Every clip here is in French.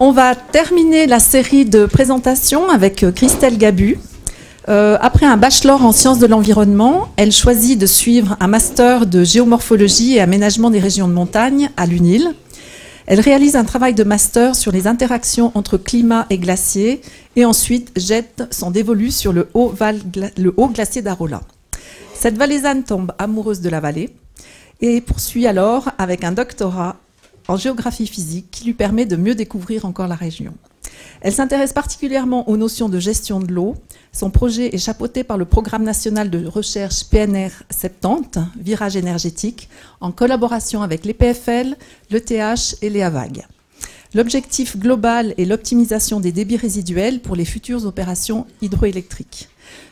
On va terminer la série de présentations avec euh, Christelle Gabu. Euh, après un bachelor en sciences de l'environnement, elle choisit de suivre un master de géomorphologie et aménagement des régions de montagne à l'UNIL. Elle réalise un travail de master sur les interactions entre climat et glacier et ensuite jette son dévolu sur le haut, le haut glacier d'Arola. Cette valaisanne tombe amoureuse de la vallée et poursuit alors avec un doctorat en géographie physique qui lui permet de mieux découvrir encore la région. Elle s'intéresse particulièrement aux notions de gestion de l'eau. Son projet est chapeauté par le Programme national de recherche PNR 70, Virage énergétique, en collaboration avec l'EPFL, l'ETH et les AVAG. L'objectif global est l'optimisation des débits résiduels pour les futures opérations hydroélectriques.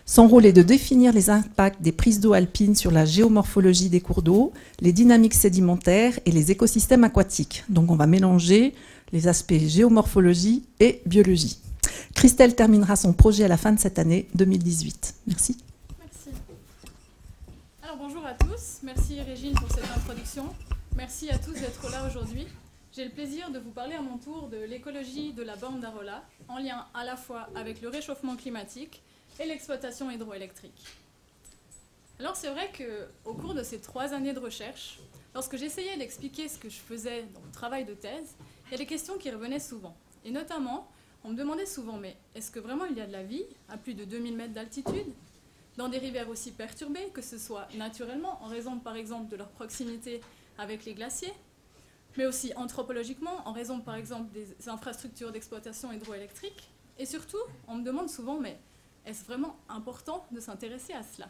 Son rôle est de définir les impacts des prises d'eau alpines sur la géomorphologie des cours d'eau, les dynamiques sédimentaires et les écosystèmes aquatiques. Donc on va mélanger les aspects géomorphologie et biologie. Christelle terminera son projet à la fin de cette année 2018. Merci. Merci. Alors bonjour à tous. Merci Régine pour cette introduction. Merci à tous d'être là aujourd'hui. J'ai le plaisir de vous parler à mon tour de l'écologie de la bande d'Arola, en lien à la fois avec le réchauffement climatique et l'exploitation hydroélectrique. Alors c'est vrai qu'au cours de ces trois années de recherche, lorsque j'essayais d'expliquer ce que je faisais dans mon travail de thèse, il y a des questions qui revenaient souvent. Et notamment, on me demandait souvent, mais est-ce que vraiment il y a de la vie à plus de 2000 mètres d'altitude dans des rivières aussi perturbées, que ce soit naturellement, en raison par exemple de leur proximité avec les glaciers, mais aussi anthropologiquement, en raison par exemple des infrastructures d'exploitation hydroélectrique? Et surtout, on me demande souvent, mais est-ce vraiment important de s'intéresser à cela?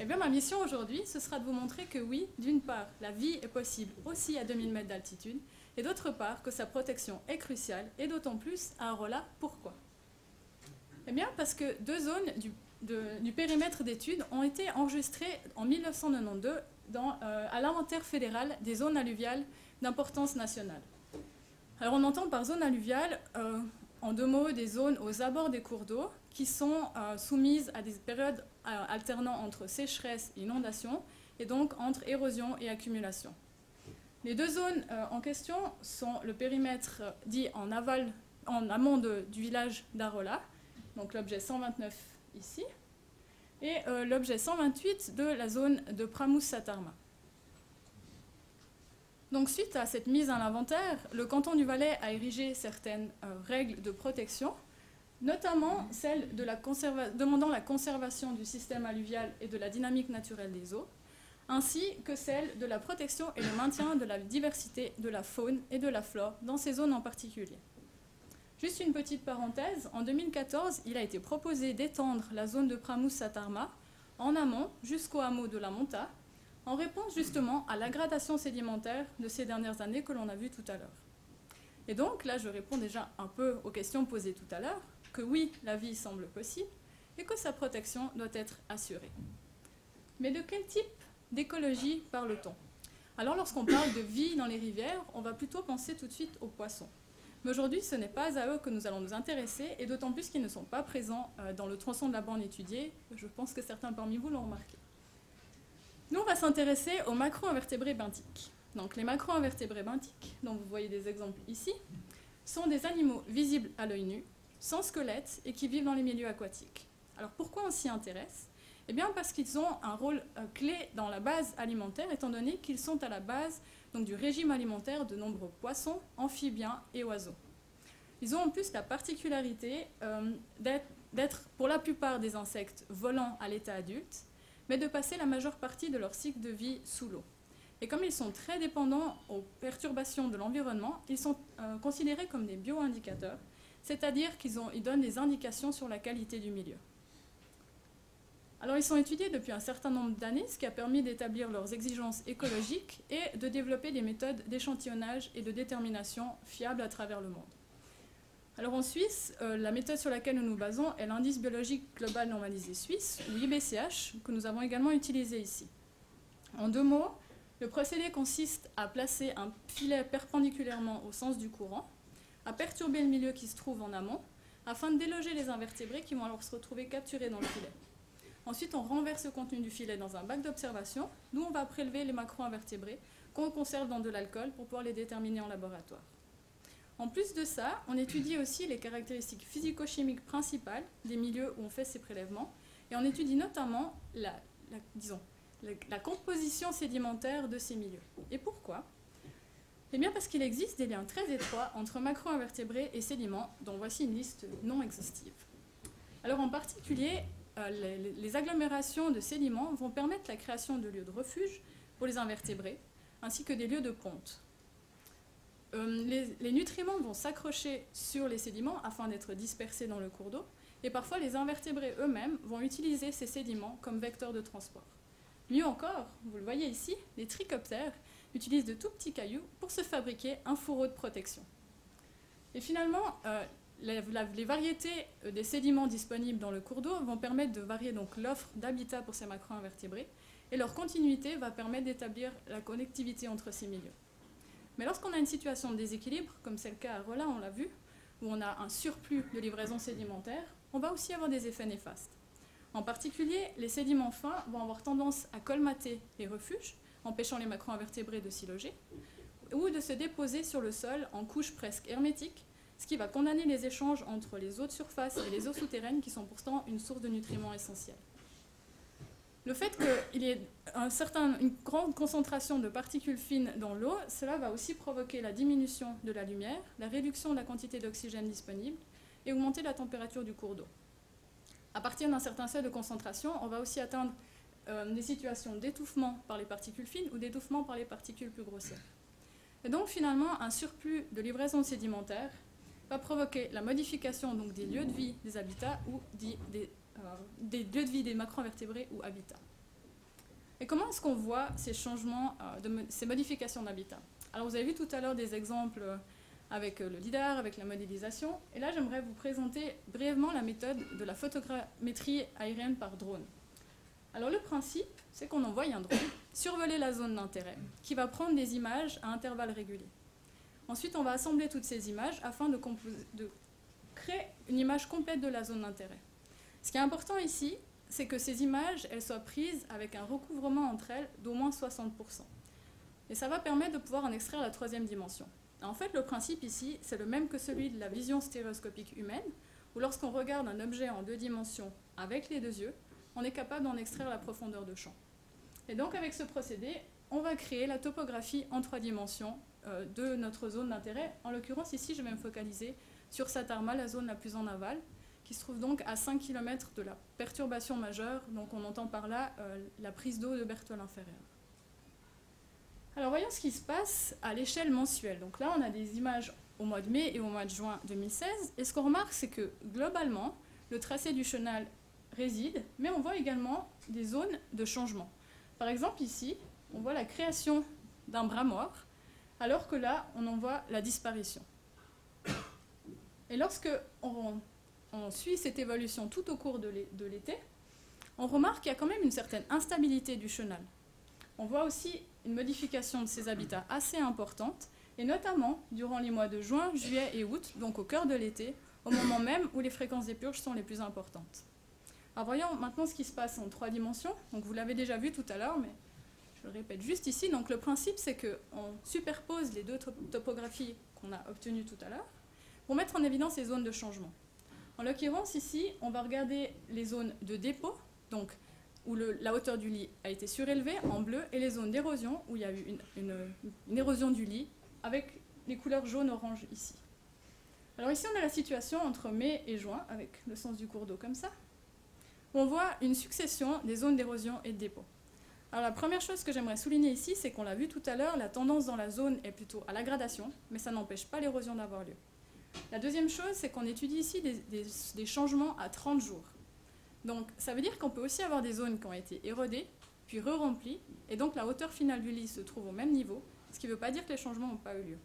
Eh bien, ma mission aujourd'hui, ce sera de vous montrer que oui, d'une part, la vie est possible aussi à 2000 mètres d'altitude, et d'autre part, que sa protection est cruciale, et d'autant plus à Arola. Pourquoi? Eh bien, parce que deux zones du, du périmètre d'études ont été enregistrées en 1992 dans, euh, à l'inventaire fédéral des zones alluviales d'importance nationale. Alors, on entend par zone alluviale, euh, en deux mots, des zones aux abords des cours d'eau qui sont euh, soumises à des périodes euh, alternant entre sécheresse et inondation, et donc entre érosion et accumulation. Les deux zones euh, en question sont le périmètre dit en aval, en amont du village d'Arola, donc l'objet 129 ici, et l'objet 128 de la zone de Pramous-Satarma. Suite à cette mise en inventaire, le canton du Valais a érigé certaines règles de protection notamment celle demandant la conservation du système alluvial et de la dynamique naturelle des eaux, ainsi que celle de la protection et le maintien de la diversité de la faune et de la flore dans ces zones en particulier. Juste une petite parenthèse, en 2014, il a été proposé d'étendre la zone de Pramous-Satarma en amont jusqu'au hameau de la Monta, en réponse justement à l'aggradation sédimentaire de ces dernières années que l'on a vu tout à l'heure. Et donc là, je réponds déjà un peu aux questions posées tout à l'heure que oui, la vie semble possible et que sa protection doit être assurée. Mais de quel type d'écologie parle-t-on? Alors lorsqu'on parle de vie dans les rivières, on va plutôt penser tout de suite aux poissons. Mais aujourd'hui, ce n'est pas à eux que nous allons nous intéresser, et d'autant plus qu'ils ne sont pas présents euh, dans le tronçon de la bande étudiée. Je pense que certains parmi vous l'ont remarqué. Nous, on va s'intéresser aux macro-invertébrés benthiques. Donc les macro-invertébrés benthiques, dont vous voyez des exemples ici, sont des animaux visibles à l'œil nu, sans squelette et qui vivent dans les milieux aquatiques. Alors pourquoi on s'y intéresse? Eh bien parce qu'ils ont un rôle euh, clé dans la base alimentaire, étant donné qu'ils sont à la base du régime alimentaire de nombreux poissons, amphibiens et oiseaux. Ils ont en plus la particularité euh, d'être pour la plupart des insectes volants à l'état adulte, mais de passer la majeure partie de leur cycle de vie sous l'eau. Et comme ils sont très dépendants aux perturbations de l'environnement, ils sont euh, considérés comme des bioindicateurs, c'est-à-dire qu'ils ils donnent des indications sur la qualité du milieu. Alors ils sont étudiés depuis un certain nombre d'années, ce qui a permis d'établir leurs exigences écologiques et de développer des méthodes d'échantillonnage et de détermination fiables à travers le monde. Alors en Suisse, euh, la méthode sur laquelle nous nous basons est l'indice biologique global normalisé suisse, ou IBCH, que nous avons également utilisé ici. En deux mots, le procédé consiste à placer un filet perpendiculairement au sens du courant, à perturber le milieu qui se trouve en amont, afin de déloger les invertébrés qui vont alors se retrouver capturés dans le filet. Ensuite, on renverse le contenu du filet dans un bac d'observation, d'où on va prélever les macro-invertébrés qu'on conserve dans de l'alcool pour pouvoir les déterminer en laboratoire. En plus de ça, on étudie aussi les caractéristiques physico-chimiques principales des milieux où on fait ces prélèvements, et on étudie notamment la, composition sédimentaire de ces milieux. Et pourquoi? Eh bien parce qu'il existe des liens très étroits entre macro-invertébrés et sédiments, dont voici une liste non exhaustive. Alors en particulier, euh, les, agglomérations de sédiments vont permettre la création de lieux de refuge pour les invertébrés, ainsi que des lieux de ponte. Euh, les, nutriments vont s'accrocher sur les sédiments afin d'être dispersés dans le cours d'eau, et parfois les invertébrés eux-mêmes vont utiliser ces sédiments comme vecteurs de transport. Mieux encore, vous le voyez ici, les trichoptères utilisent de tout petits cailloux pour se fabriquer un fourreau de protection. Et finalement, euh, les, variétés euh, des sédiments disponibles dans le cours d'eau vont permettre de varier donc l'offre d'habitat pour ces macro-invertébrés, et leur continuité va permettre d'établir la connectivité entre ces milieux. Mais lorsqu'on a une situation de déséquilibre, comme c'est le cas à Rolla, on l'a vu, où on a un surplus de livraison sédimentaire, on va aussi avoir des effets néfastes. En particulier, les sédiments fins vont avoir tendance à colmater les refuges, empêchant les macro-invertébrés de s'y loger, ou de se déposer sur le sol en couches presque hermétiques, ce qui va condamner les échanges entre les eaux de surface et les eaux souterraines, qui sont pourtant une source de nutriments essentiels. Le fait qu'il y ait une grande concentration de particules fines dans l'eau, cela va aussi provoquer la diminution de la lumière, la réduction de la quantité d'oxygène disponible et augmenter la température du cours d'eau. À partir d'un certain seuil de concentration, on va aussi atteindre euh, des situations d'étouffement par les particules fines ou d'étouffement par les particules plus grossières. Et donc finalement, un surplus de livraison sédimentaire va provoquer la modification donc, des lieux de vie des habitats ou des, des lieux de vie des macro-invertébrés ou habitats. Et comment est-ce qu'on voit ces changements, euh, ces modifications d'habitat? Alors vous avez vu tout à l'heure des exemples avec euh, le LIDAR, avec la modélisation. Et là, j'aimerais vous présenter brièvement la méthode de la photogrammétrie aérienne par drone. Alors le principe, c'est qu'on envoie un drone survoler la zone d'intérêt, qui va prendre des images à intervalles réguliers. Ensuite, on va assembler toutes ces images afin de, de créer une image complète de la zone d'intérêt. Ce qui est important ici, c'est que ces images, elles soient prises avec un recouvrement entre elles d'au moins 60%. Et ça va permettre de pouvoir en extraire la troisième dimension. En fait, le principe ici, c'est le même que celui de la vision stéréoscopique humaine, où lorsqu'on regarde un objet en deux dimensions avec les deux yeux, on est capable d'en extraire la profondeur de champ. Et donc avec ce procédé, on va créer la topographie en trois dimensions euh, de notre zone d'intérêt. En l'occurrence, ici, je vais me focaliser sur Satarma, la zone la plus en aval, qui se trouve donc à 5 km de la perturbation majeure. Donc on entend par là euh, la prise d'eau de Berthold inférieure. Alors voyons ce qui se passe à l'échelle mensuelle. Donc là, on a des images au mois de mai et au mois de juin 2016. Et ce qu'on remarque, c'est que globalement, le tracé du chenal réside, mais on voit également des zones de changement. Par exemple, ici, on voit la création d'un bras mort, alors que là, on en voit la disparition. Et lorsque on, suit cette évolution tout au cours de l'été, on remarque qu'il y a quand même une certaine instabilité du chenal. On voit aussi une modification de ces habitats assez importante, et notamment durant les mois de juin, juillet et août, donc au cœur de l'été, au moment même où les fréquences des purges sont les plus importantes. Voyons maintenant ce qui se passe en trois dimensions. Donc vous l'avez déjà vu tout à l'heure, mais je le répète juste ici. Donc le principe, c'est qu'on superpose les deux topographies qu'on a obtenues tout à l'heure pour mettre en évidence les zones de changement. En l'occurrence, ici, on va regarder les zones de dépôt, donc où la hauteur du lit a été surélevée en bleu, et les zones d'érosion, où il y a eu une, érosion du lit, avec les couleurs jaune-orange ici. Alors ici, on a la situation entre mai et juin, avec le sens du cours d'eau comme ça. On voit une succession des zones d'érosion et de dépôt. Alors la première chose que j'aimerais souligner ici, c'est qu'on l'a vu tout à l'heure, la tendance dans la zone est plutôt à la gradation, mais ça n'empêche pas l'érosion d'avoir lieu. La deuxième chose, c'est qu'on étudie ici des changements à 30 jours. Donc ça veut dire qu'on peut aussi avoir des zones qui ont été érodées, puis re-remplies, et donc la hauteur finale du lit se trouve au même niveau, ce qui ne veut pas dire que les changements n'ont pas eu lieu.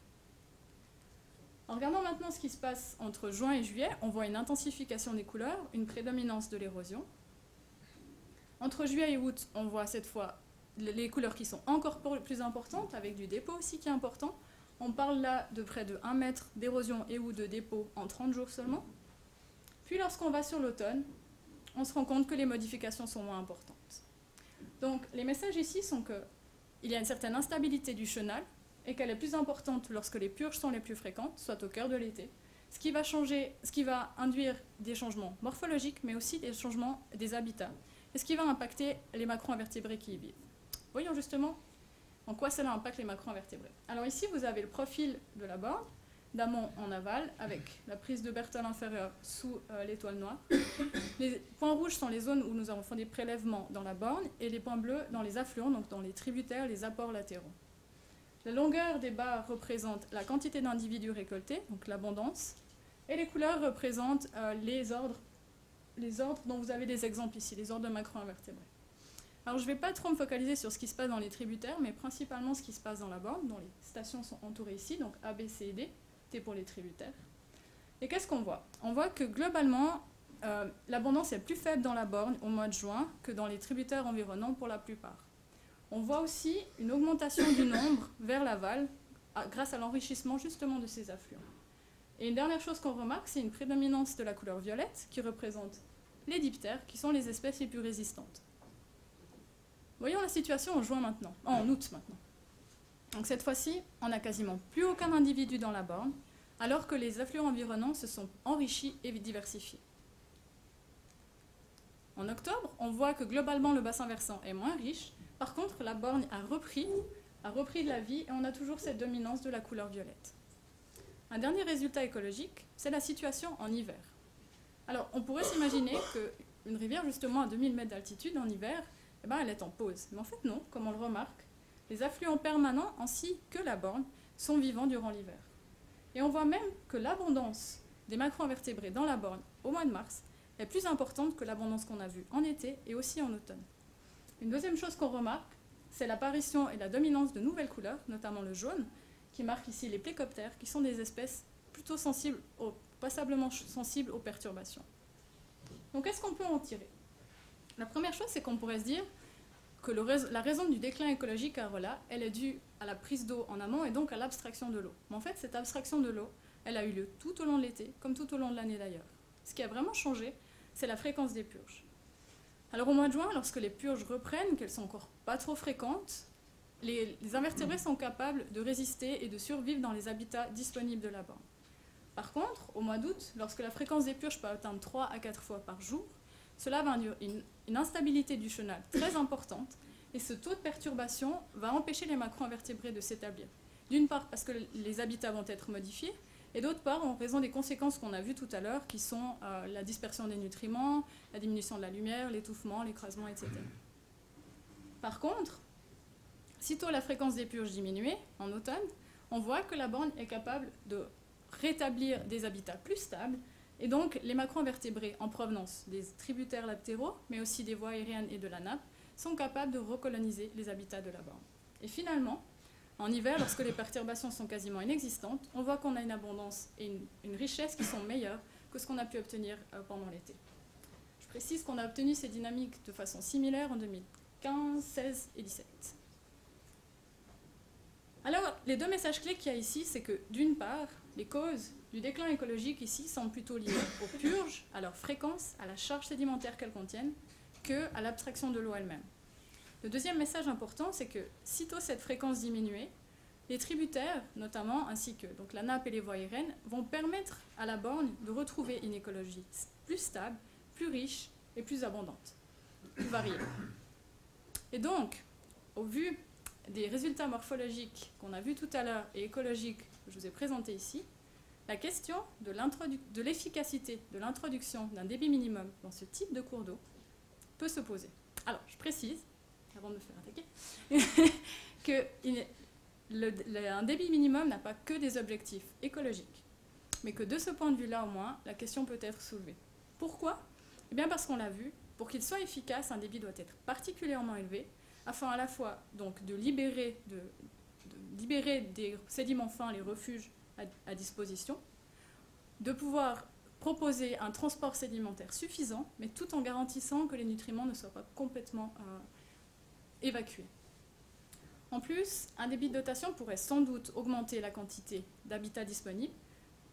En regardant maintenant ce qui se passe entre juin et juillet, on voit une intensification des couleurs, une prédominance de l'érosion. Entre juillet et août, on voit cette fois les couleurs qui sont encore plus importantes, avec du dépôt aussi qui est important. On parle là de près de 1 mètre d'érosion et ou de dépôt en 30 jours seulement. Puis lorsqu'on va sur l'automne, on se rend compte que les modifications sont moins importantes. Donc les messages ici sont qu'il y a une certaine instabilité du chenal, et qu'elle est plus importante lorsque les purges sont les plus fréquentes, soit au cœur de l'été, ce qui va changer, ce qui va induire des changements morphologiques, mais aussi des changements des habitats, et ce qui va impacter les macro-invertébrés qui y vivent. Voyons justement en quoi cela impacte les macro-invertébrés? Alors ici, vous avez le profil de la borne, d'amont en aval, avec la prise de Berthold inférieure sous euh, l'étoile noire. Les points rouges sont les zones où nous avons fait des prélèvements dans la borne, et les points bleus dans les affluents, donc dans les tributaires, les apports latéraux. La longueur des barres représente la quantité d'individus récoltés, donc l'abondance, et les couleurs représentent euh, les, ordres, les ordres dont vous avez des exemples ici, les ordres de macro-invertébrés. Alors je ne vais pas trop me focaliser sur ce qui se passe dans les tributaires, mais principalement ce qui se passe dans la borne, dont les stations sont entourées ici, donc A, B, C et D, T pour les tributaires. Et qu'est-ce qu'on voit? On voit que globalement, euh, l'abondance est plus faible dans la borne au mois de juin que dans les tributaires environnants pour la plupart. On voit aussi une augmentation du nombre vers l'aval grâce à l'enrichissement justement de ces affluents. Et une dernière chose qu'on remarque, c'est une prédominance de la couleur violette qui représente les diptères, qui sont les espèces les plus résistantes. Voyons la situation en juin maintenant, en août maintenant. Donc cette fois-ci, on n'a quasiment plus aucun individu dans la borne, alors que les affluents environnants se sont enrichis et diversifiés. En octobre, on voit que globalement le bassin versant est moins riche, par contre, la borne a repris, a repris de la vie et on a toujours cette dominance de la couleur violette. Un dernier résultat écologique, c'est la situation en hiver. Alors, on pourrait s'imaginer qu'une rivière, justement, à 2000 mètres d'altitude en hiver, eh ben, elle est en pause. Mais en fait, non, comme on le remarque, les affluents permanents ainsi que la borne sont vivants durant l'hiver. Et on voit même que l'abondance des macro-invertébrés dans la borne au mois de mars est plus importante que l'abondance qu'on a vue en été et aussi en automne. Une deuxième chose qu'on remarque, c'est l'apparition et la dominance de nouvelles couleurs, notamment le jaune, qui marque ici les plécoptères, qui sont des espèces plutôt sensibles, passablement sensibles aux perturbations. Donc qu'est-ce qu'on peut en tirer? La première chose, c'est qu'on pourrait se dire que la raison du déclin écologique à Rolla, elle est due à la prise d'eau en amont et donc à l'abstraction de l'eau. Mais en fait, cette abstraction de l'eau, elle a eu lieu tout au long de l'été, comme tout au long de l'année d'ailleurs. Ce qui a vraiment changé, c'est la fréquence des purges. Alors au mois de juin, lorsque les purges reprennent, qu'elles sont encore pas trop fréquentes, les, invertébrés sont capables de résister et de survivre dans les habitats disponibles de la borne. Par contre, au mois d'août, lorsque la fréquence des purges peut atteindre 3 à 4 fois par jour, cela va induire une, instabilité du chenal très importante et ce taux de perturbation va empêcher les macro-invertébrés de s'établir. D'une part parce que les habitats vont être modifiés, et d'autre part en raison des conséquences qu'on a vues tout à l'heure, qui sont euh, la dispersion des nutriments, la diminution de la lumière, l'étouffement, l'écrasement, etc. Par contre, sitôt la fréquence des purges diminuait, en automne, on voit que la borne est capable de rétablir des habitats plus stables, et donc les macro-invertébrés en provenance des tributaires latéraux, mais aussi des voies aériennes et de la nappe, sont capables de recoloniser les habitats de la borne. Et finalement, en hiver, lorsque les perturbations sont quasiment inexistantes, on voit qu'on a une abondance et une, richesse qui sont meilleures que ce qu'on a pu obtenir euh, pendant l'été. Je précise qu'on a obtenu ces dynamiques de façon similaire en 2015, 16 et 17. Alors, les deux messages clés qu'il y a ici, c'est que d'une part, les causes du déclin écologique ici sont plutôt liées aux purges, à leur fréquence, à la charge sédimentaire qu'elles contiennent, que à l'abstraction de l'eau elle-même. Le deuxième message important, c'est que sitôt cette fréquence diminuée, les tributaires, notamment, ainsi que donc, la nappe et les voies aériennes, vont permettre à la borne de retrouver une écologie plus stable, plus riche et plus abondante, plus variée. Et donc, au vu des résultats morphologiques qu'on a vus tout à l'heure et écologiques que je vous ai présentés ici, la question de l'efficacité de l'introduction d'un débit minimum dans ce type de cours d'eau peut se poser. Alors, je précise, avant de me faire attaquer, que débit minimum n'a pas que des objectifs écologiques, mais que de ce point de vue-là au moins, la question peut être soulevée. Pourquoi? Eh bien parce qu'on l'a vu, pour qu'il soit efficace, un débit doit être particulièrement élevé, afin à la fois donc de, libérer des sédiments fins, les refuges à disposition, de pouvoir proposer un transport sédimentaire suffisant, mais tout en garantissant que les nutriments ne soient pas complètement euh, évacués. En plus, un débit de dotation pourrait sans doute augmenter la quantité d'habitats disponibles,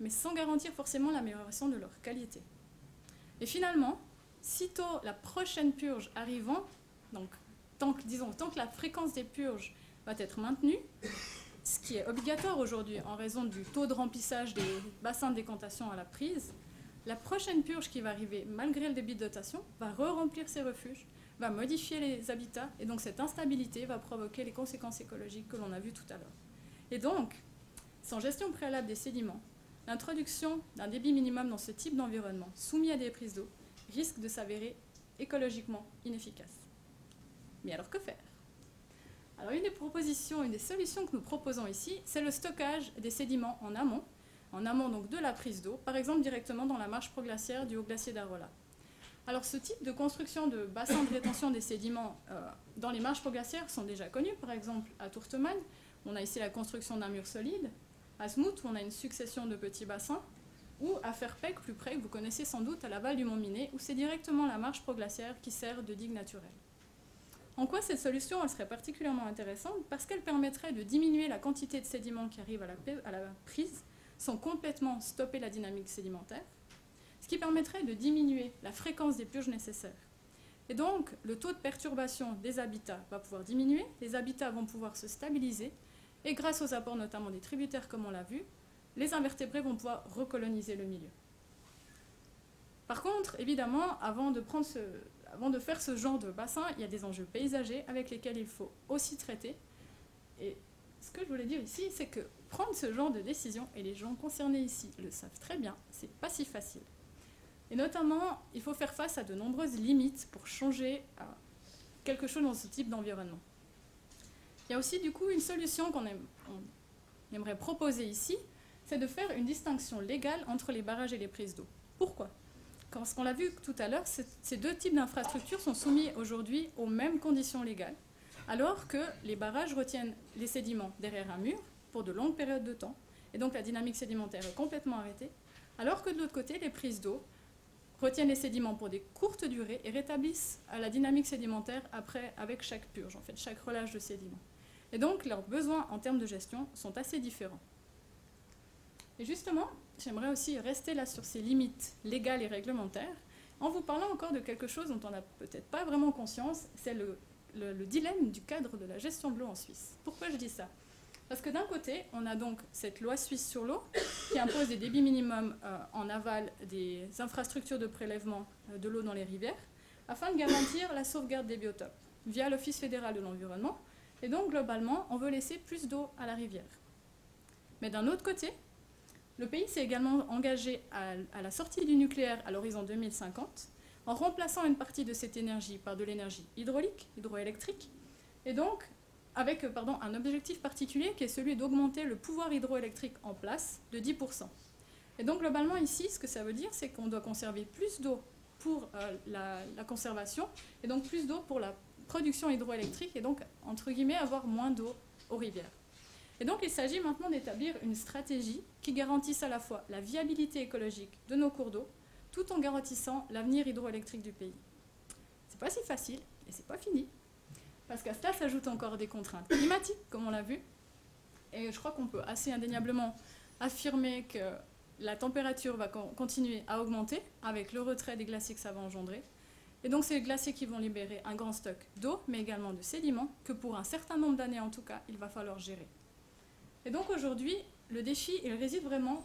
mais sans garantir forcément l'amélioration de leur qualité. Et finalement, sitôt la prochaine purge arrivant, donc tant que, disons, tant que la fréquence des purges va être maintenue, ce qui est obligatoire aujourd'hui en raison du taux de remplissage des bassins de décantation à la prise, la prochaine purge qui va arriver, malgré le débit de dotation, va re-remplir ces refuges, va modifier les habitats, et donc cette instabilité va provoquer les conséquences écologiques que l'on a vues tout à l'heure. Et donc, sans gestion préalable des sédiments, l'introduction d'un débit minimum dans ce type d'environnement soumis à des prises d'eau risque de s'avérer écologiquement inefficace. Mais alors que faire? Alors une des propositions, une des solutions que nous proposons ici, c'est le stockage des sédiments en amont, en amont donc de la prise d'eau, par exemple directement dans la marche proglaciaire du haut glacier d'Arola. Alors ce type de construction de bassins de rétention des sédiments euh, dans les marches proglaciaires sont déjà connus, par exemple à Tourtemann, on a ici la construction d'un mur solide, à Smoot, on a une succession de petits bassins, ou à Fairpeck, plus près, que vous connaissez sans doute à l'aval du Mont Minet, où c'est directement la marche proglaciaire qui sert de digue naturelle. En quoi cette solution serait particulièrement intéressante Parce qu'elle permettrait de diminuer la quantité de sédiments qui arrivent à la, à la prise sans complètement stopper la dynamique sédimentaire, ce qui permettrait de diminuer la fréquence des purges nécessaires. Et donc, le taux de perturbation des habitats va pouvoir diminuer, les habitats vont pouvoir se stabiliser, et grâce aux apports notamment des tributaires, comme on l'a vu, les invertébrés vont pouvoir recoloniser le milieu. Par contre, évidemment, avant de, prendre ce, avant de faire ce genre de bassin, il y a des enjeux paysagers avec lesquels il faut aussi traiter. Et ce que je voulais dire ici, c'est que prendre ce genre de décision, et les gens concernés ici le savent très bien, c'est pas si facile. Et notamment, il faut faire face à de nombreuses limites pour changer quelque chose dans ce type d'environnement. Il y a aussi du coup une solution qu'on aimerait proposer ici, c'est de faire une distinction légale entre les barrages et les prises d'eau. Pourquoi? Parce qu'on l'a vu tout à l'heure, ces deux types d'infrastructures sont soumis aujourd'hui aux mêmes conditions légales, alors que les barrages retiennent les sédiments derrière un mur pour de longues périodes de temps, et donc la dynamique sédimentaire est complètement arrêtée, alors que de l'autre côté, les prises d'eau retiennent les sédiments pour des courtes durées et rétablissent la dynamique sédimentaire après avec chaque purge, en fait, chaque relâche de sédiments. Et donc leurs besoins en termes de gestion sont assez différents. Et justement, j'aimerais aussi rester là sur ces limites légales et réglementaires en vous parlant encore de quelque chose dont on n'a peut-être pas vraiment conscience, c'est le, dilemme du cadre de la gestion de l'eau en Suisse. Pourquoi je dis ça? Parce que d'un côté, on a donc cette loi suisse sur l'eau qui impose des débits minimums euh, en aval des infrastructures de prélèvement euh, de l'eau dans les rivières afin de garantir la sauvegarde des biotopes via l'Office fédéral de l'environnement. Et donc, globalement, on veut laisser plus d'eau à la rivière. Mais d'un autre côté, le pays s'est également engagé à, la sortie du nucléaire à l'horizon 2050 en remplaçant une partie de cette énergie par de l'énergie hydraulique, hydroélectrique, et donc avec pardon, un objectif particulier qui est celui d'augmenter le pouvoir hydroélectrique en place de 10%. Et donc globalement ici, ce que ça veut dire, c'est qu'on doit conserver plus d'eau pour euh, la, conservation, et donc plus d'eau pour la production hydroélectrique, et donc, entre guillemets, avoir moins d'eau aux rivières. Et donc il s'agit maintenant d'établir une stratégie qui garantisse à la fois la viabilité écologique de nos cours d'eau, tout en garantissant l'avenir hydroélectrique du pays. C'est pas si facile et c'est pas fini, parce qu'à cela s'ajoutent encore des contraintes climatiques, comme on l'a vu, et je crois qu'on peut assez indéniablement affirmer que la température va continuer à augmenter avec le retrait des glaciers que ça va engendrer. Et donc c'est les glaciers qui vont libérer un grand stock d'eau, mais également de sédiments, que pour un certain nombre d'années en tout cas, il va falloir gérer. Et donc aujourd'hui, le défi, réside vraiment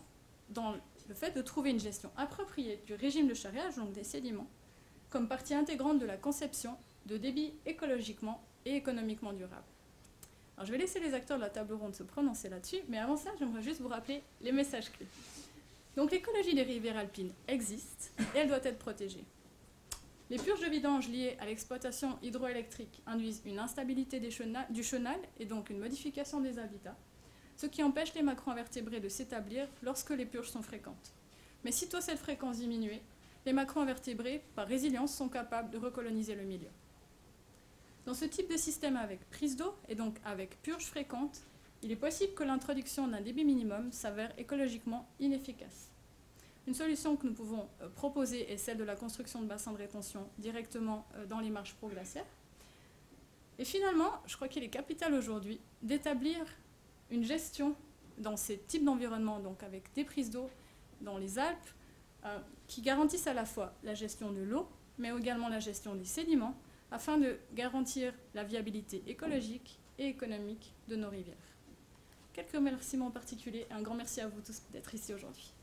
dans le fait de trouver une gestion appropriée du régime de charriage, donc des sédiments, comme partie intégrante de la conception de débit écologiquement et économiquement durable. Alors je vais laisser les acteurs de la table ronde se prononcer là-dessus, mais avant ça, j'aimerais juste vous rappeler les messages clés. Donc l'écologie des rivières alpines existe et elle doit être protégée. Les purges de vidange liées à l'exploitation hydroélectrique induisent une instabilité du chenal et donc une modification des habitats ce qui empêche les macro-invertébrés de s'établir lorsque les purges sont fréquentes. Mais sitôt cette fréquence diminuée, les macro-invertébrés, par résilience, sont capables de recoloniser le milieu. Dans ce type de système avec prise d'eau et donc avec purge fréquente, il est possible que l'introduction d'un débit minimum s'avère écologiquement inefficace. Une solution que nous pouvons euh, proposer est celle de la construction de bassins de rétention directement euh, dans les marches pro-glaciaires. Et finalement, je crois qu'il est capital aujourd'hui d'établir une gestion dans ces types d'environnements, donc avec des prises d'eau dans les Alpes, euh, qui garantissent à la fois la gestion de l'eau, mais également la gestion des sédiments, afin de garantir la viabilité écologique et économique de nos rivières. quelques remerciements particuliers et un grand merci à vous tous d'être ici aujourd'hui.